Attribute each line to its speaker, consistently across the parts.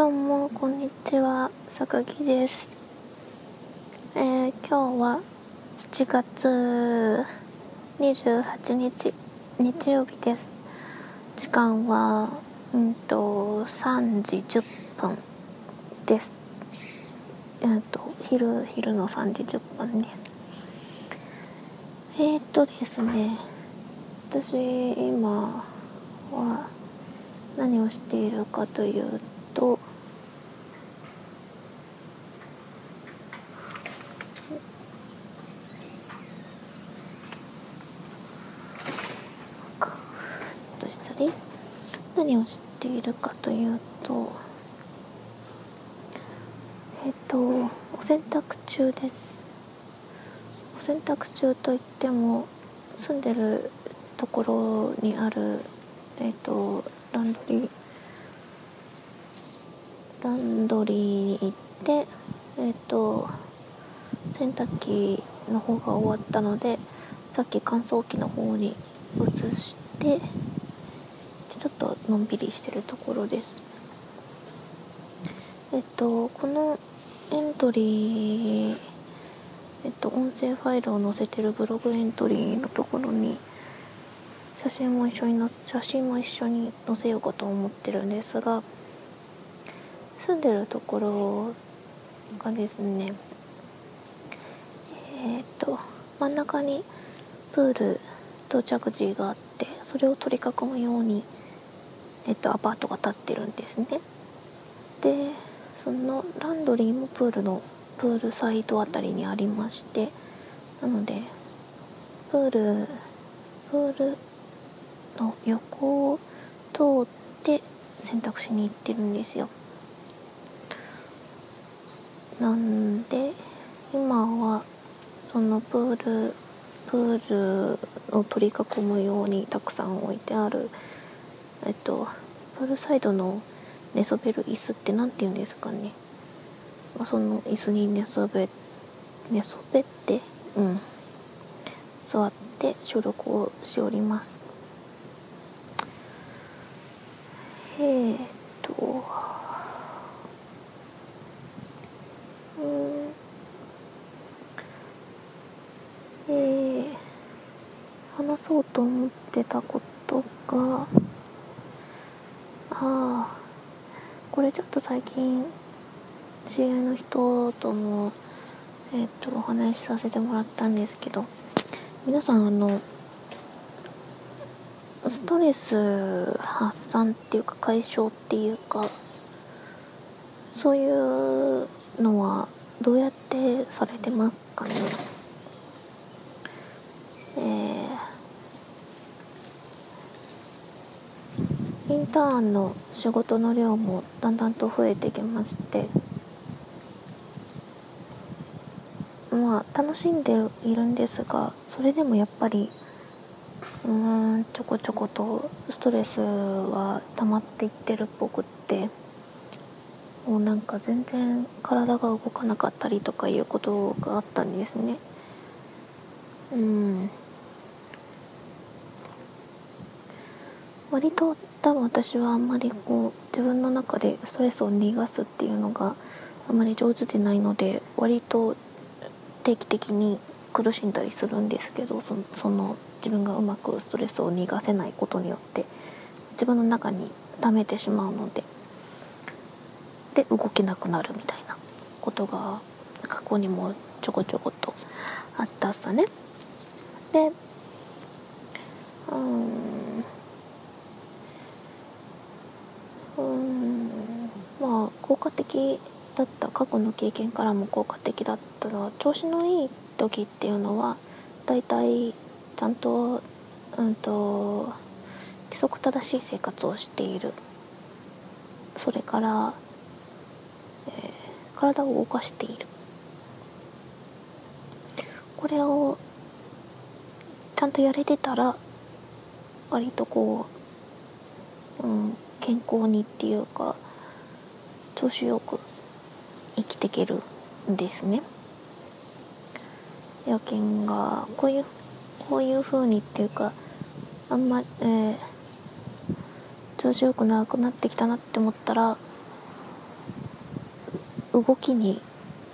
Speaker 1: どうもこんにちは。坂木です、えー今日は7月28日日曜日です。時間はうんと3時10分です。えっ、と昼昼の3時10分です。えー、っとですね私今は何をしているかというとどうしたらいいているかというとえっ、とお洗濯中です。お洗濯中といっても住んでるところにあるえっ、とランドリーランドリーに行ってえっ、と洗濯機の方が終わったのでさっき乾燥機の方に移してのんびりしてるところです。えっとこのエントリーえっと音声ファイルを載せてるブログエントリーのところに写真も一緒にの写真も一緒に載せようかと思ってるんですが住んでるところがですねえっと真ん中にプールとジャグジーがあってそれを取り囲むように、えっと、アパートが建ってるんですね。でそのランドリーもプールのプールサイドあたりにありましてなのでプールプールの横を通って洗濯しに行ってるんですよ。なんで今はそのプールプールを取り囲むようにたくさん置いてあるえっとプールサイドの寝そべる椅子って何て言うんですかね、まあ、その椅子に寝そべ寝そべってうん。座って収録をしております。えー、っとうん。えー、話そうと思ってたことがああ。これちょっと最近知り合いの人ともえっ、とお話しさせてもらったんですけど皆さんあのストレス発散っていうか解消っていうかそういうのはどうやってされてますかね？えーインターンの仕事の量もだんだんと増えてきましてまあ楽しんでいるんですがそれでもやっぱりうーんちょこちょことストレスは溜まっていってるっぽくってもうなんか全然体が動かなかったりとかいうことがあったんですね。うん。割と多分私はあんまりこう自分の中でストレスを逃がすっていうのがあまり上手でないので割と定期的に苦しんだりするんですけどその自分がうまくストレスを逃がせないことによって自分の中に溜めてしまうのでで動けなくなるみたいなことが過去にもちょこちょことあったさね。でうーんうーんまあ効果的だった過去の経験からも効果的だったのは調子のいい時っていうのはだいたいちゃんとうんと規則正しい生活をしている。それから、えー体を動かしている。これをちゃんとやれてたら割とこう、うん、健康にっていうか調子よく生きていけるんですね。夜勤がこういうこういう風にっていうかあんまり、えー調子よくなくなってきたなって思ったら動きに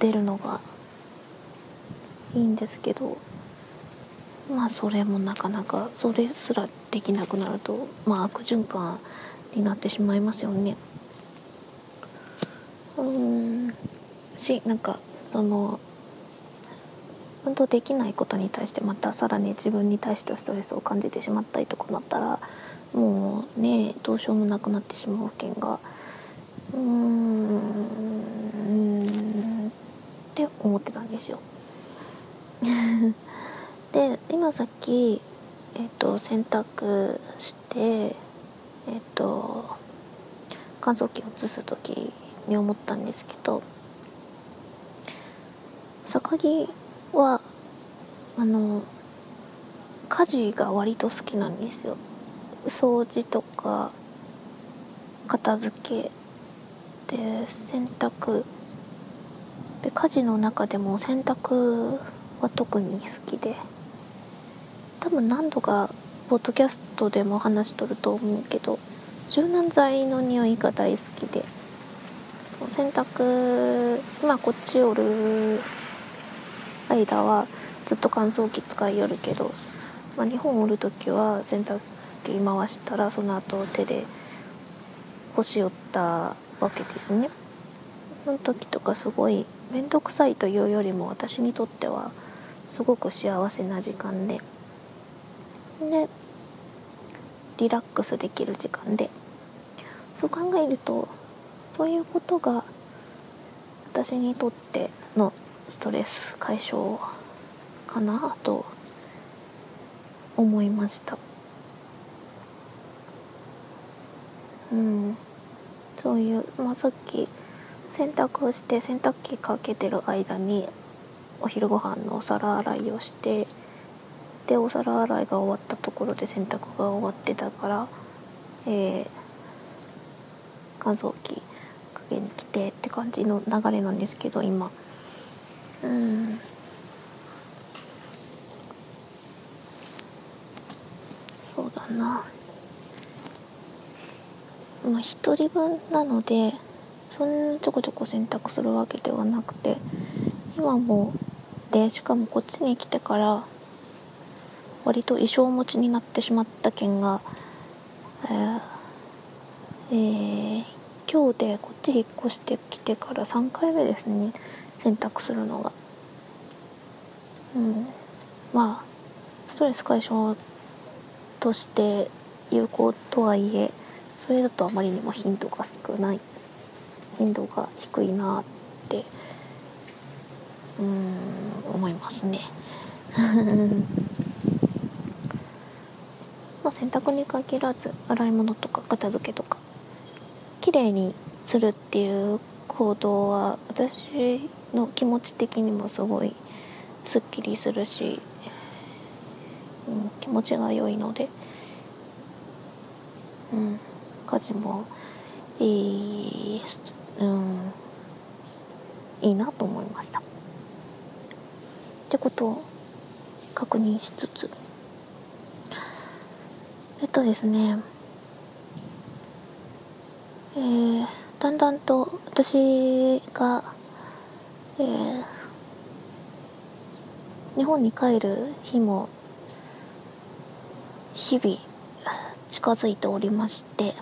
Speaker 1: 出るのがいいんですけどまあそれもなかなかそれすらできなくなるとまあ悪循環になってしまいますよね。うん。しなんかその運動できないことに対してまたさらに自分に対してストレスを感じてしまったりとかなったらもうねどうしようもなくなってしまう件がうーん。って思ってたんですよ。で今さっき、えっと、洗濯してえっと乾燥機を移す時に思ったんですけど坂木はあの家事が割と好きなんですよ。掃除とか片付けで洗濯。で家事の中でも洗濯は特に好きで。多分何度かポッドキャストでも話しとると思うけど柔軟剤の匂いが大好きで。洗濯今こっちおる間はずっと乾燥機使いよるけど、まあ、日本おる時は洗濯機回したらその後手で干しよったわけですね。その時とかすごい面倒くさいというよりも私にとってはすごく幸せな時間ででリラックスできる時間でそう考えるとそういうことが私にとってのストレス解消かなと思いました。うん。そういう、まあ、さっき洗濯をして洗濯機かけてる間にお昼ご飯のお皿洗いをしてでお皿洗いが終わったところで洗濯が終わってたから、えー、乾燥機かけに来てって感じの流れなんですけど今。うん。そうだな。まあ1人分なのでそんなちょこちょこ洗濯するわけではなくて今もでしかもこっちに来てから割と衣装持ちになってしまった件が、えーえー、今日でこっち引っ越してきてから3回目ですね洗濯するのが。うん、まあストレス解消として有効とはいえそれだとあまりにも頻度が少ない頻度が低いなってうん思いますね。まあ、洗濯に限らず洗い物とか片付けとか麗にするっていう行動は私の気持ち的にもすごいすっきりするし、うん、気持ちが良いので、うん、家事もいい、うん、いいなと思いました。ってことを確認しつつえっとですねえー、だんだんと私が、えー、日本に帰る日も日々近づいておりまして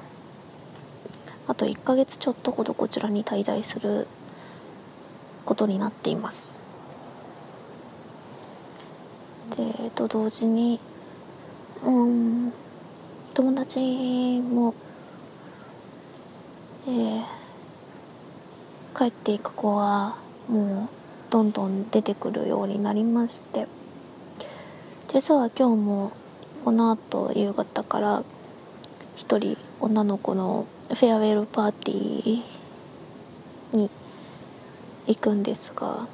Speaker 1: あと1ヶ月ちょっとほどこちらに滞在することになっています。でと同時にうん友達もえー、帰っていく子はもうどんどん出てくるようになりまして実は今日もこのあと夕方から一人女の子のフェアウェルパーティーに行くんですが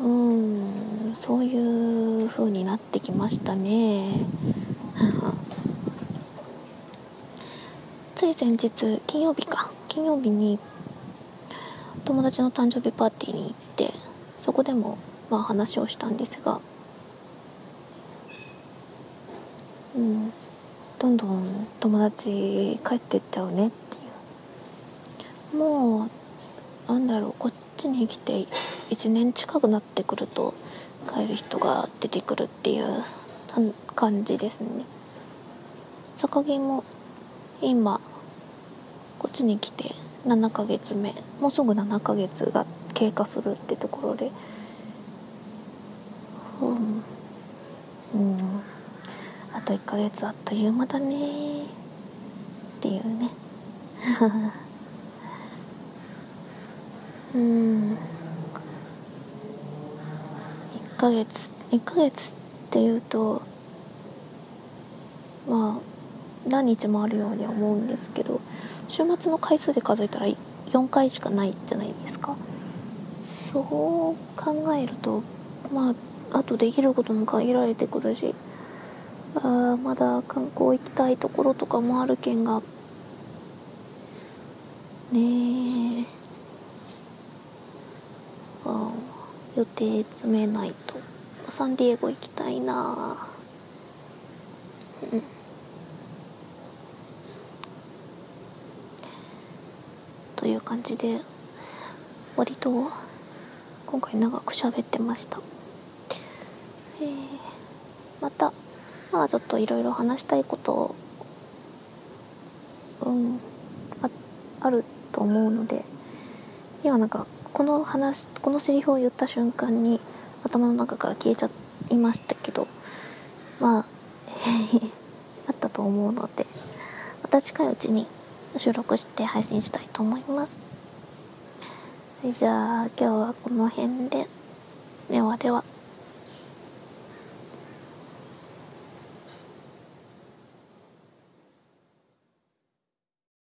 Speaker 1: うんそういう風になってきましたね。つい先日金曜日か。金曜日に友達の誕生日パーティーに行ってそこでもまあ話をしたんですが。うん。どんどん友達帰ってっちゃうねっていう。もうなんだろうこっちに来て1年近くなってくると帰る人が出てくるっていう感じですね。坂木も今ちに来て7ヶ月目もうすぐ7ヶ月が経過するってところで。うん、うん、あと1ヶ月あっという間だね。っていうね。うん。1ヶ月1ヶ月っていうとまあ何日もあるように思うんですけど。週末の回数で数えたら4回しかないじゃないですか。そう考えるとまああとできることも限られてくるしあまだ観光行きたいところとかもあるけんが。ねえ。あ予定詰めないと。サンディエゴ行きたいなうん。という感じで割と今回長く喋ってました、えー、またまあちょっといろいろ話したいことうんああると思うので今なんかこの話このセリフを言った瞬間に頭の中から消えちゃいましたけどまあ あったと思うのでまた近いうちに収録して配信したいと思います。じゃあ今日はこの辺で。ではでは。